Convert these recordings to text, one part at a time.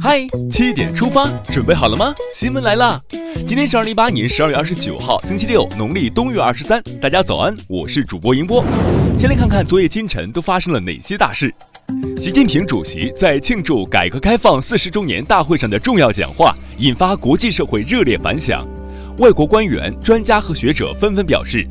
嗨，七点出发，准备好了吗？新闻来啦！今天是二零一八年十二月二十九号，星期六，农历冬月二十三。大家早安，我是主播迎波。先来看看昨夜今晨都发生了哪些大事。习近平主席在庆祝改革开放四十周年大会上的重要讲话，引发国际社会热烈反响。外国官员、专家和学者纷纷表示，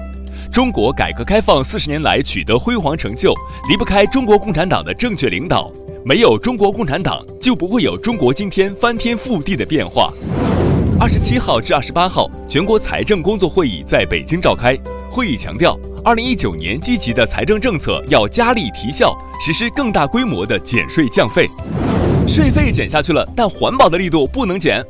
中国改革开放四十年来取得辉煌成就，离不开中国共产党的正确领导。没有中国共产党，就不会有中国今天翻天覆地的变化。二十七号至二十八号，全国财政工作会议在北京召开。会议强调，二零一九年积极的财政政策要加力提效，实施更大规模的减税降费。税费减下去了，但环保的力度不能减。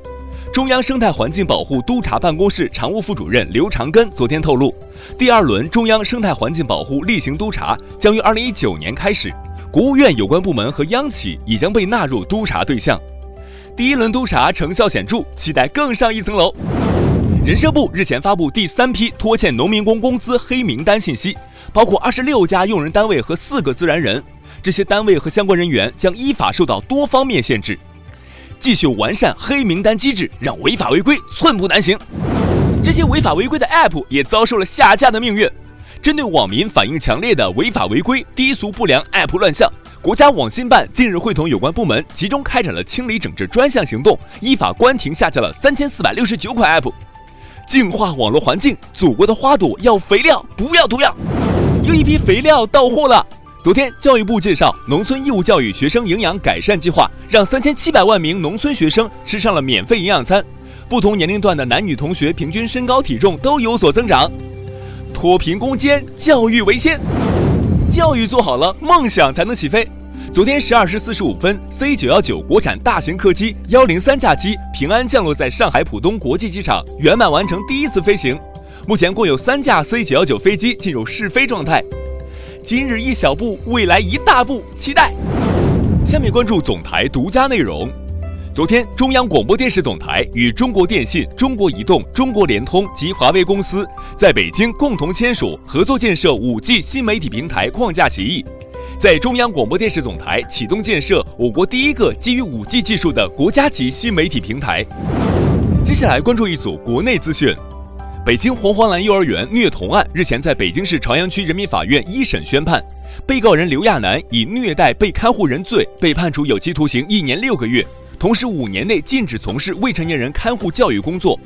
中央生态环境保护督察办公室常务副主任刘长根昨天透露，第二轮中央生态环境保护例行督查将于二零一九年开始。国务院有关部门和央企已将被纳入督查对象，第一轮督查成效显著，期待更上一层楼。人社部日前发布第三批拖欠农民工工资黑名单信息，包括二十六家用人单位和四个自然人，这些单位和相关人员将依法受到多方面限制。继续完善黑名单机制，让违法违规寸步难行。这些违法违规的 App 也遭受了下架的命运。针对网民反映强烈的违法违规、低俗不良 App 乱象，国家网信办近日会同有关部门集中开展了清理整治专项行动，依法关停下架了三千四百六十九款 App，净化网络环境。祖国的花朵要肥料，不要毒药。又一批肥料到货了。昨天，教育部介绍农村义务教育学生营养改善计划，让三千七百万名农村学生吃上了免费营养餐，不同年龄段的男女同学平均身高体重都有所增长。脱贫攻坚，教育为先，教育做好了，梦想才能起飞。昨天十二时四十五分，C 九幺九国产大型客机幺零三架机平安降落在上海浦东国际机场，圆满完成第一次飞行。目前共有三架 C 九幺九飞机进入试飞状态。今日一小步，未来一大步，期待。下面关注总台独家内容。昨天，中央广播电视总台与中国电信、中国移动、中国联通及华为公司在北京共同签署合作建设 5G 新媒体平台框架协议，在中央广播电视总台启动建设我国第一个基于 5G 技术的国家级新媒体平台。接下来关注一组国内资讯：北京黄黄蓝幼儿园虐童案日前在北京市朝阳区人民法院一审宣判，被告人刘亚楠以虐待被看护人罪被判处有期徒刑一年六个月。同时，五年内禁止从事未成年人看护教育工作。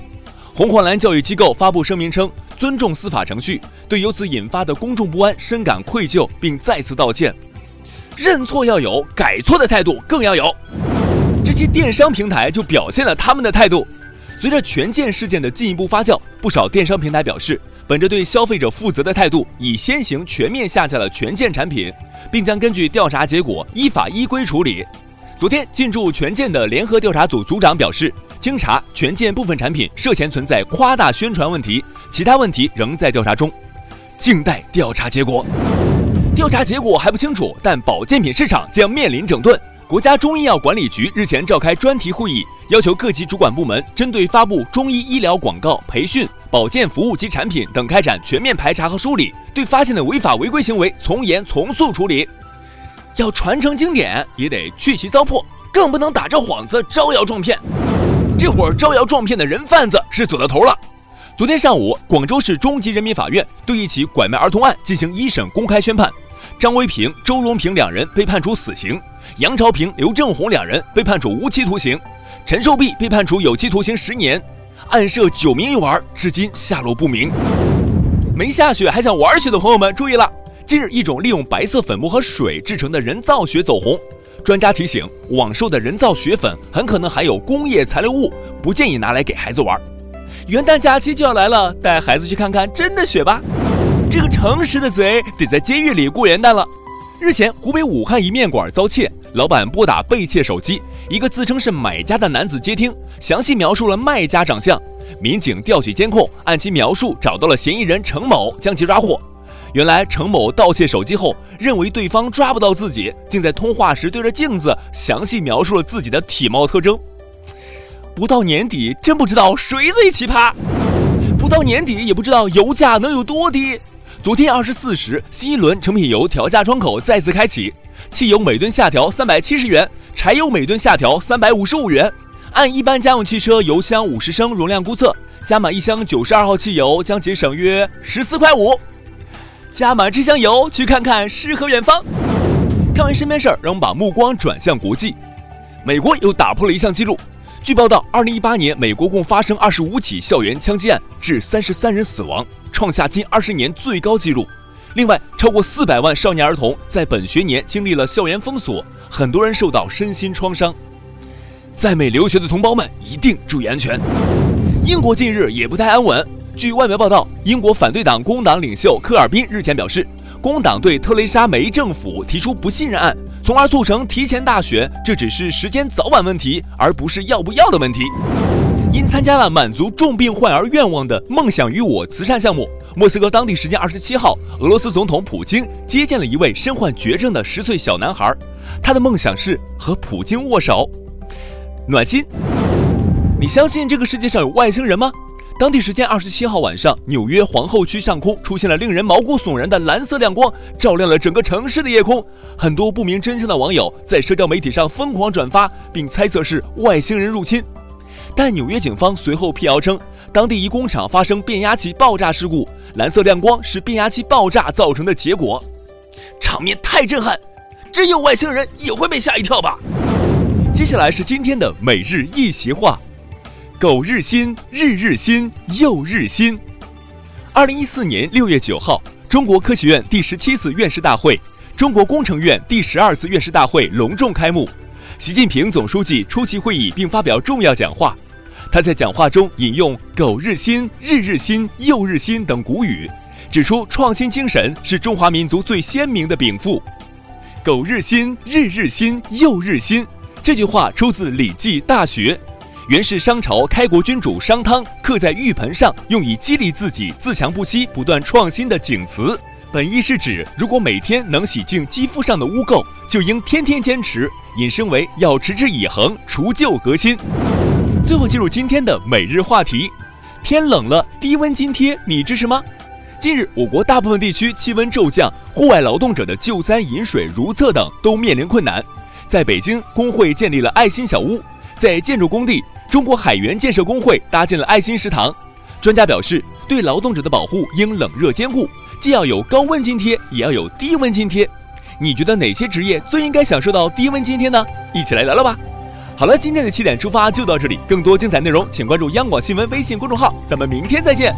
红黄蓝教育机构发布声明称，尊重司法程序，对由此引发的公众不安深感愧疚，并再次道歉。认错要有，改错的态度更要有。这些电商平台就表现了他们的态度。随着权健事件的进一步发酵，不少电商平台表示，本着对消费者负责的态度，已先行全面下架了权健产品，并将根据调查结果依法依规处理。昨天进驻权健的联合调查组组长表示，经查，权健部分产品涉嫌存在夸大宣传问题，其他问题仍在调查中，静待调查结果。调查结果还不清楚，但保健品市场将面临整顿。国家中医药管理局日前召开专题会议，要求各级主管部门针对发布中医医疗广告、培训、保健服务及产品等开展全面排查和梳理，对发现的违法违规行为从严从速处理。要传承经典，也得去其糟粕，更不能打着幌子招摇撞骗。这会儿招摇撞骗的人贩子是走到头了。昨天上午，广州市中级人民法院对一起拐卖儿童案进行一审公开宣判，张威平、周荣平两人被判处死刑，杨朝平、刘正红两人被判处无期徒刑，陈寿碧被判处有期徒刑十年。案涉九名幼儿，至今下落不明。没下雪还想玩雪的朋友们注意了。近日，一种利用白色粉末和水制成的人造雪走红。专家提醒，网售的人造雪粉很可能含有工业残留物，不建议拿来给孩子玩。元旦假期就要来了，带孩子去看看真的雪吧。这个诚实的贼得在监狱里过元旦了。日前，湖北武汉一面馆遭窃，老板拨打被窃手机，一个自称是买家的男子接听，详细描述了卖家长相。民警调取监控，按其描述找到了嫌疑人程某，将其抓获。原来程某盗窃手机后，认为对方抓不到自己，竟在通话时对着镜子详细描述了自己的体貌特征。不到年底，真不知道谁最奇葩。不到年底，也不知道油价能有多低。昨天二十四时，新一轮成品油调价窗口再次开启，汽油每吨下调三百七十元，柴油每吨下调三百五十五元。按一般家用汽车油箱五十升容量估测，加满一箱九十二号汽油将节省约十四块五。加满这箱油，去看看诗和远方。看完身边事儿，让我们把目光转向国际。美国又打破了一项纪录。据报道，二零一八年美国共发生二十五起校园枪击案，致三十三人死亡，创下近二十年最高纪录。另外，超过四百万少年儿童在本学年经历了校园封锁，很多人受到身心创伤。在美留学的同胞们一定注意安全。英国近日也不太安稳。据外媒报道，英国反对党工党领袖科尔宾日前表示，工党对特蕾莎梅政府提出不信任案，从而促成提前大选，这只是时间早晚问题，而不是要不要的问题。因参加了满足重病患儿愿望的“梦想与我”慈善项目，莫斯科当地时间二十七号，俄罗斯总统普京接见了一位身患绝症的十岁小男孩，他的梦想是和普京握手。暖心，你相信这个世界上有外星人吗？当地时间二十七号晚上，纽约皇后区上空出现了令人毛骨悚然的蓝色亮光，照亮了整个城市的夜空。很多不明真相的网友在社交媒体上疯狂转发，并猜测是外星人入侵。但纽约警方随后辟谣称，当地一工厂发生变压器爆炸事故，蓝色亮光是变压器爆炸造成的结果。场面太震撼，真有外星人也会被吓一跳吧？接下来是今天的每日一席话：苟日新，日日新，又日新。二零一四年六月九号，中国科学院第十七次院士大会、中国工程院第十二次院士大会隆重开幕。习近平总书记出席会议并发表重要讲话。他在讲话中引用“苟日新，日日新，又日新”等古语，指出创新精神是中华民族最鲜明的禀赋。苟日新，日日新，又日新。这句话出自《礼记·大学》，原是商朝开国君主商汤刻在玉盆上，用以激励自己自强不息、不断创新的景词。本意是指，如果每天能洗净肌肤上的污垢，就应天天坚持。引申为要持之以恒、除旧革新。最后进入今天的每日话题：天冷了，低温津贴你支持吗？近日，我国大部分地区气温骤降，户外劳动者的救灾、饮水、如厕等都面临困难。在北京，工会建立了爱心小屋；在建筑工地，中国海员建设工会搭建了爱心食堂。专家表示，对劳动者的保护应冷热兼顾，既要有高温津贴，也要有低温津贴。你觉得哪些职业最应该享受到低温津贴呢？一起来聊聊吧。好了，今天的七点出发就到这里，更多精彩内容请关注央广新闻微信公众号，咱们明天再见。